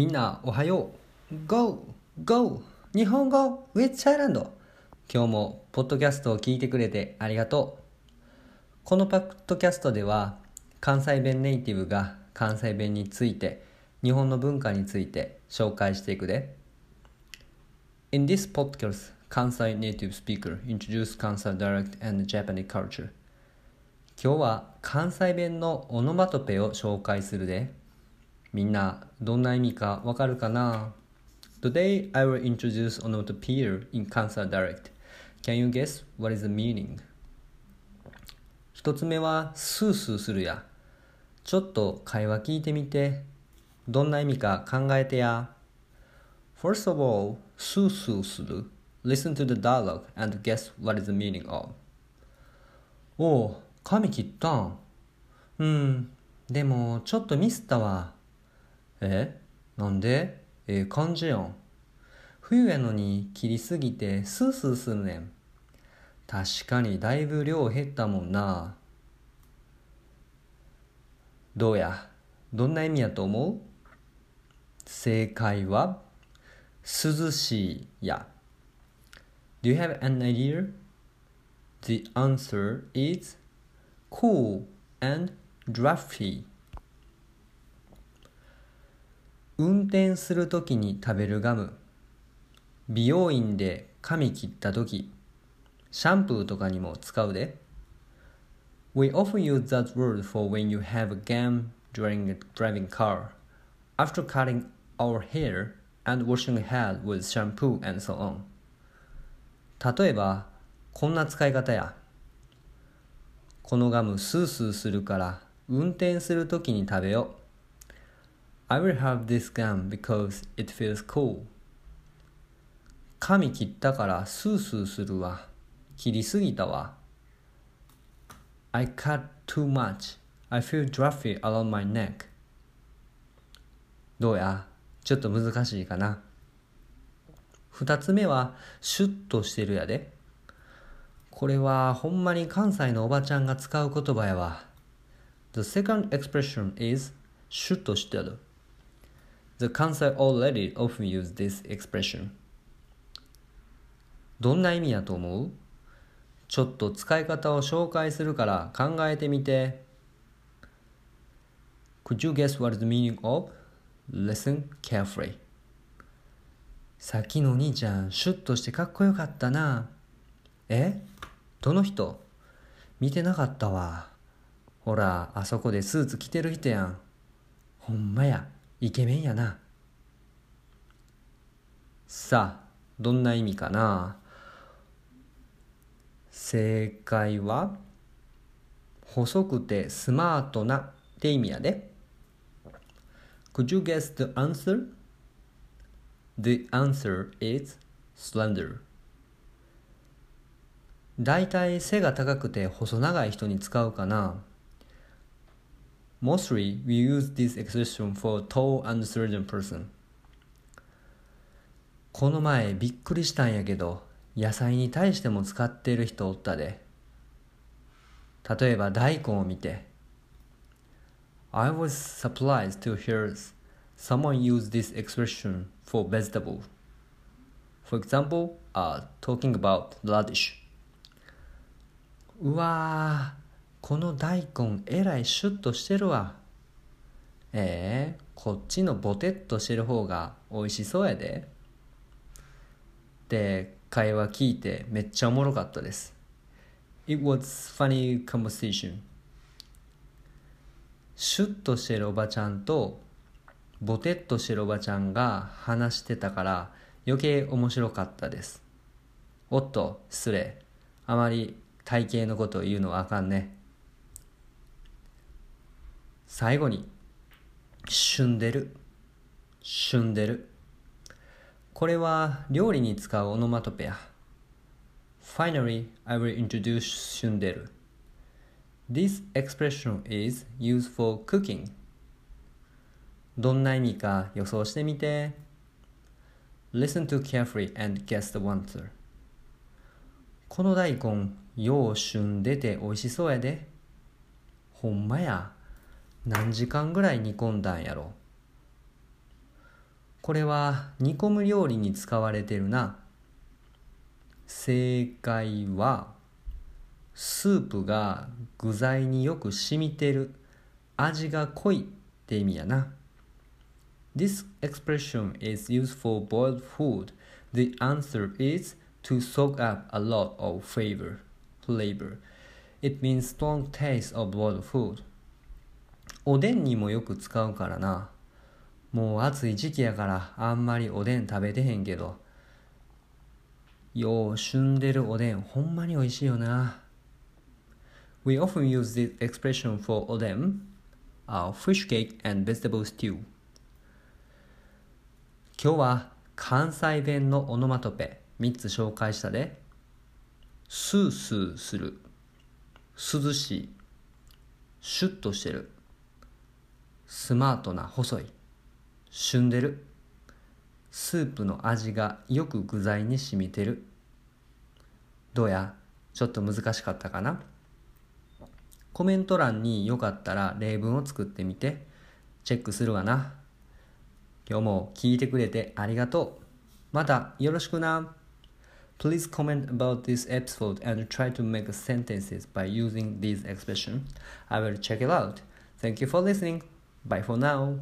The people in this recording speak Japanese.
みんなおはよう。Go! Go! 日本語 with Thailand 今日もポッドキャストを聞いてくれてありがとう。このポッドキャストでは関西弁ネイティブが関西弁について日本の文化について紹介していくで。In this podcast, Kansai native speaker introduce Kansai dialect and Japanese culture. 今日は関西弁のオノマトペを紹介するで。みんなどんな意味かわかるかな Today I will introduce onomatopoeia in Kansai dialect Can you guess what is the meaning? 一つ目はスースーするやちょっと会話聞いてみてどんな意味か考えてや First of all, スースーする Listen to the dialogue and guess what is the meaning of おう髪切ったんうんでもちょっとミスったわえなんで？ええ感じやん。冬やのに切りすぎてスースーするねん。確かにだいぶ量減ったもんな。どうや？どんな意味やと思う？正解は涼しいや。Do you have an idea? The answer is cool and drafty 運転するときに食べるガム美容院で髪切ったときシャンプーとかにも使うで We often use that word for when you have a gum during a driving car after cutting our hair and washing a head with shampoo and so on 例えばこんな使い方やこのガムスースーするから運転するときに食べよう I will have this gum because it feels cool 髪切ったからスースーするわ切りすぎたわ I cut too much I feel drafty around my neck どうやちょっと難しいかな二つ目はシュッとしてるやでこれはほんまに関西のおばちゃんが使う言葉やわ The second expression is シュッとしてる The Kansai old lady often use this expression どんな意味やと思うちょっと使い方を紹介するから考えてみて Could you guess what is the meaning of? Listen carefully さっきのお兄ちゃんシュッとしてかっこよかったなえどの人見てなかったわほらあそこでスーツ着てる人やんほんまやイケメンやな。さあどんな意味かな？正解は細くてスマートなって意味やで。Could you guess the answer? The answer is slender. だいたい背が高くて細長い人に使うかな。Mostly we use this expression for tall and certain person この前びっくりしたんやけど野菜に対しても使っている人おったで例えば大根を見て I was surprised to hear someone use this expression for vegetable For example, uh, talking about radish うわーこの大根えらいシュッとしてるわ。ええー、こっちのボテッとしてる方が美味しそうやで。で会話聞いてめっちゃおもろかったです。It was funny conversation. シュッとしてるおばちゃんとボテッとしてるおばちゃんが話してたから余計面白かったです。おっと失礼。あまり体型のことを言うのはあかんね。最後に旬でる旬でるこれは料理に使うオノマトペや Finally, I will introduce 旬でる This expression is used for cooking どんな意味か予想してみて Listen to carefully and guess the answer この大根よう旬でて美味しそうやでほんまや何時間ぐらい煮込んだんやろこれは煮込む料理に使われてるな正解はスープが具材によく染みてる味が濃いって意味やな This expression is used for boiled food. The answer is to soak up a lot of flavor. flavor. It means strong taste of boiled food. おでんにもよく使うからな。もう暑い時期やからあんまりおでん食べてへんけど。よう旬でるおでんほんまに美味しいよな。We often use this expression for おでん、uh, fish cake and vegetable stew. 今日は関西弁のオノマトペ3つ紹介したで。スースーする。涼しい。シュッとしてる。スマートな細い。旬でる。スープの味がよく具材に染みてる。どうやちょっと難しかったかなコメント欄によかったら例文を作ってみてチェックするわな。今日も聞いてくれてありがとう。またよろしくな。Please comment about this episode and try to make sentences by using this expression. I will check it out. Thank you for listening. Bye for now.